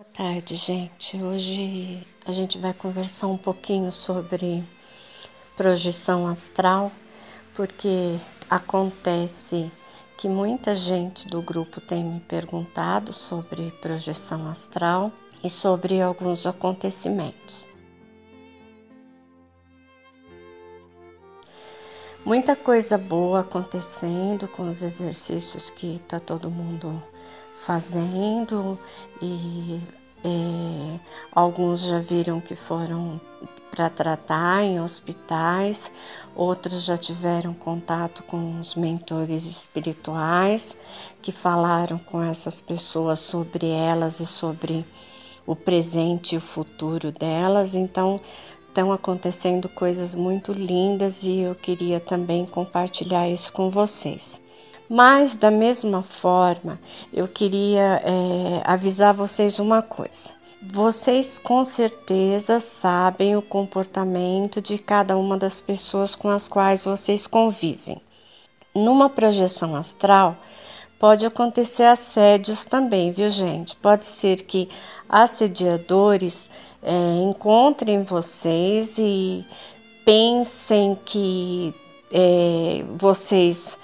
Boa tarde, gente. Hoje a gente vai conversar um pouquinho sobre projeção astral, porque acontece que muita gente do grupo tem me perguntado sobre projeção astral e sobre alguns acontecimentos. Muita coisa boa acontecendo com os exercícios que está todo mundo fazendo e é, alguns já viram que foram para tratar em hospitais, outros já tiveram contato com os mentores espirituais que falaram com essas pessoas sobre elas e sobre o presente e o futuro delas. Então, estão acontecendo coisas muito lindas e eu queria também compartilhar isso com vocês. Mas, da mesma forma, eu queria é, avisar vocês uma coisa. Vocês com certeza sabem o comportamento de cada uma das pessoas com as quais vocês convivem. Numa projeção astral, pode acontecer assédios também, viu, gente? Pode ser que assediadores é, encontrem vocês e pensem que é, vocês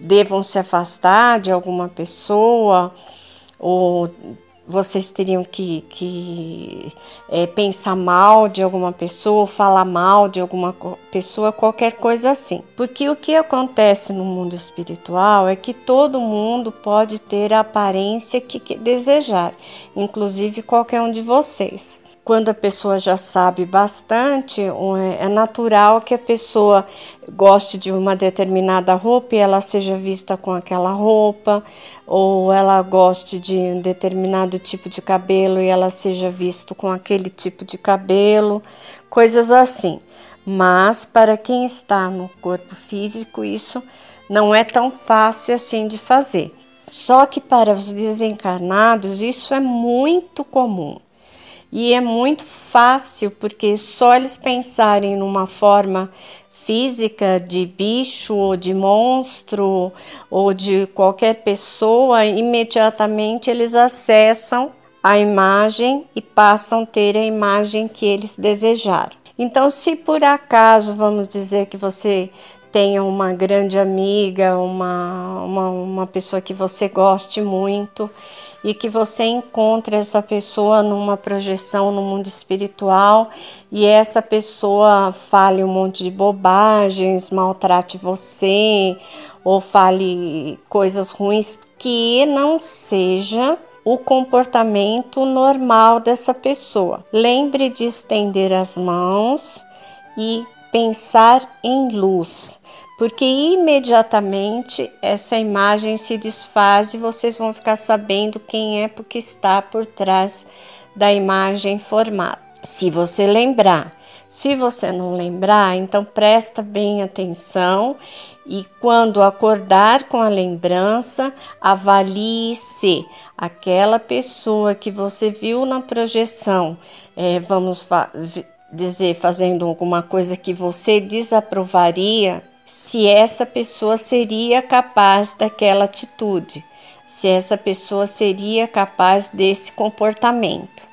devam se afastar de alguma pessoa ou vocês teriam que, que é, pensar mal de alguma pessoa, falar mal de alguma pessoa, qualquer coisa assim. Porque o que acontece no mundo espiritual é que todo mundo pode ter a aparência que desejar, inclusive qualquer um de vocês quando a pessoa já sabe bastante, é natural que a pessoa goste de uma determinada roupa e ela seja vista com aquela roupa, ou ela goste de um determinado tipo de cabelo e ela seja vista com aquele tipo de cabelo, coisas assim. Mas para quem está no corpo físico, isso não é tão fácil assim de fazer. Só que para os desencarnados, isso é muito comum. E é muito fácil, porque só eles pensarem numa forma física de bicho ou de monstro ou de qualquer pessoa, imediatamente eles acessam a imagem e passam a ter a imagem que eles desejaram. Então, se por acaso, vamos dizer que você tenha uma grande amiga, uma, uma, uma pessoa que você goste muito e que você encontre essa pessoa numa projeção no mundo espiritual e essa pessoa fale um monte de bobagens, maltrate você ou fale coisas ruins que não seja o comportamento normal dessa pessoa. Lembre de estender as mãos e pensar em luz porque imediatamente essa imagem se desfaz e vocês vão ficar sabendo quem é porque está por trás da imagem formada. Se você lembrar, se você não lembrar, então presta bem atenção e quando acordar com a lembrança, avalie se aquela pessoa que você viu na projeção, é, vamos fa dizer, fazendo alguma coisa que você desaprovaria, se essa pessoa seria capaz daquela atitude, se essa pessoa seria capaz desse comportamento.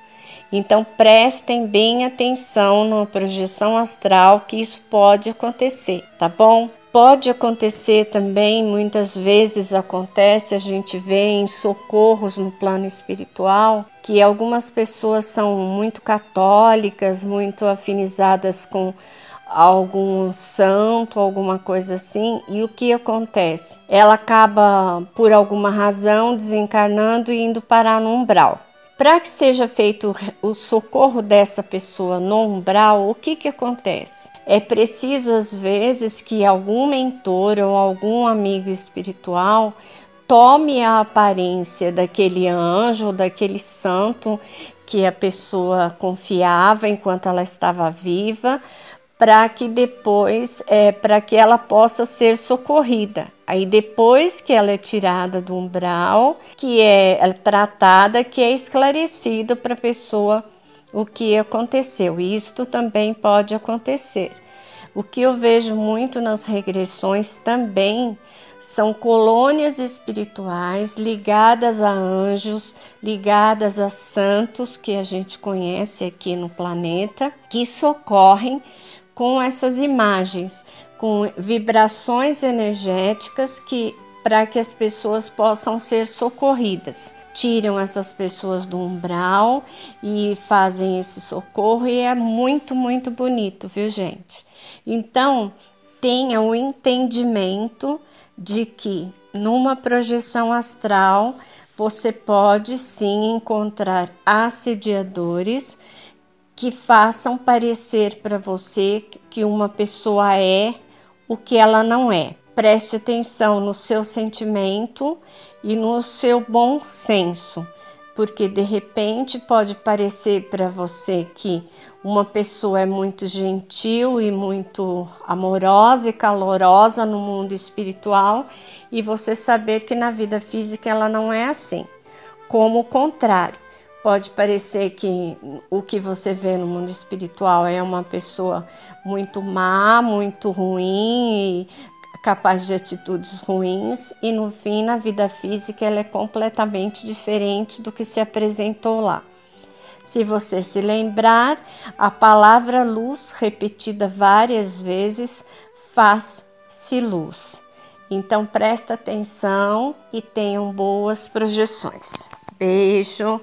Então prestem bem atenção na projeção astral que isso pode acontecer, tá bom? Pode acontecer também, muitas vezes acontece, a gente vê em socorros no plano espiritual, que algumas pessoas são muito católicas, muito afinizadas com algum santo, alguma coisa assim, e o que acontece? Ela acaba, por alguma razão, desencarnando e indo parar no umbral. Para que seja feito o socorro dessa pessoa no umbral, o que, que acontece? É preciso, às vezes, que algum mentor ou algum amigo espiritual tome a aparência daquele anjo, daquele santo que a pessoa confiava enquanto ela estava viva, para que depois, é, para que ela possa ser socorrida. Aí depois que ela é tirada do umbral, que é, é tratada, que é esclarecido para a pessoa o que aconteceu. Isto também pode acontecer. O que eu vejo muito nas regressões também são colônias espirituais ligadas a anjos, ligadas a santos que a gente conhece aqui no planeta, que socorrem com essas imagens, com vibrações energéticas que para que as pessoas possam ser socorridas. Tiram essas pessoas do umbral e fazem esse socorro e é muito, muito bonito, viu, gente? Então, tenha o entendimento de que numa projeção astral você pode sim encontrar assediadores que façam parecer para você que uma pessoa é o que ela não é. Preste atenção no seu sentimento e no seu bom senso porque de repente pode parecer para você que uma pessoa é muito gentil e muito amorosa e calorosa no mundo espiritual e você saber que na vida física ela não é assim. Como o contrário, pode parecer que o que você vê no mundo espiritual é uma pessoa muito má, muito ruim, capaz de atitudes ruins e no fim na vida física ela é completamente diferente do que se apresentou lá. Se você se lembrar, a palavra luz repetida várias vezes faz-se luz. Então presta atenção e tenham boas projeções. Beijo.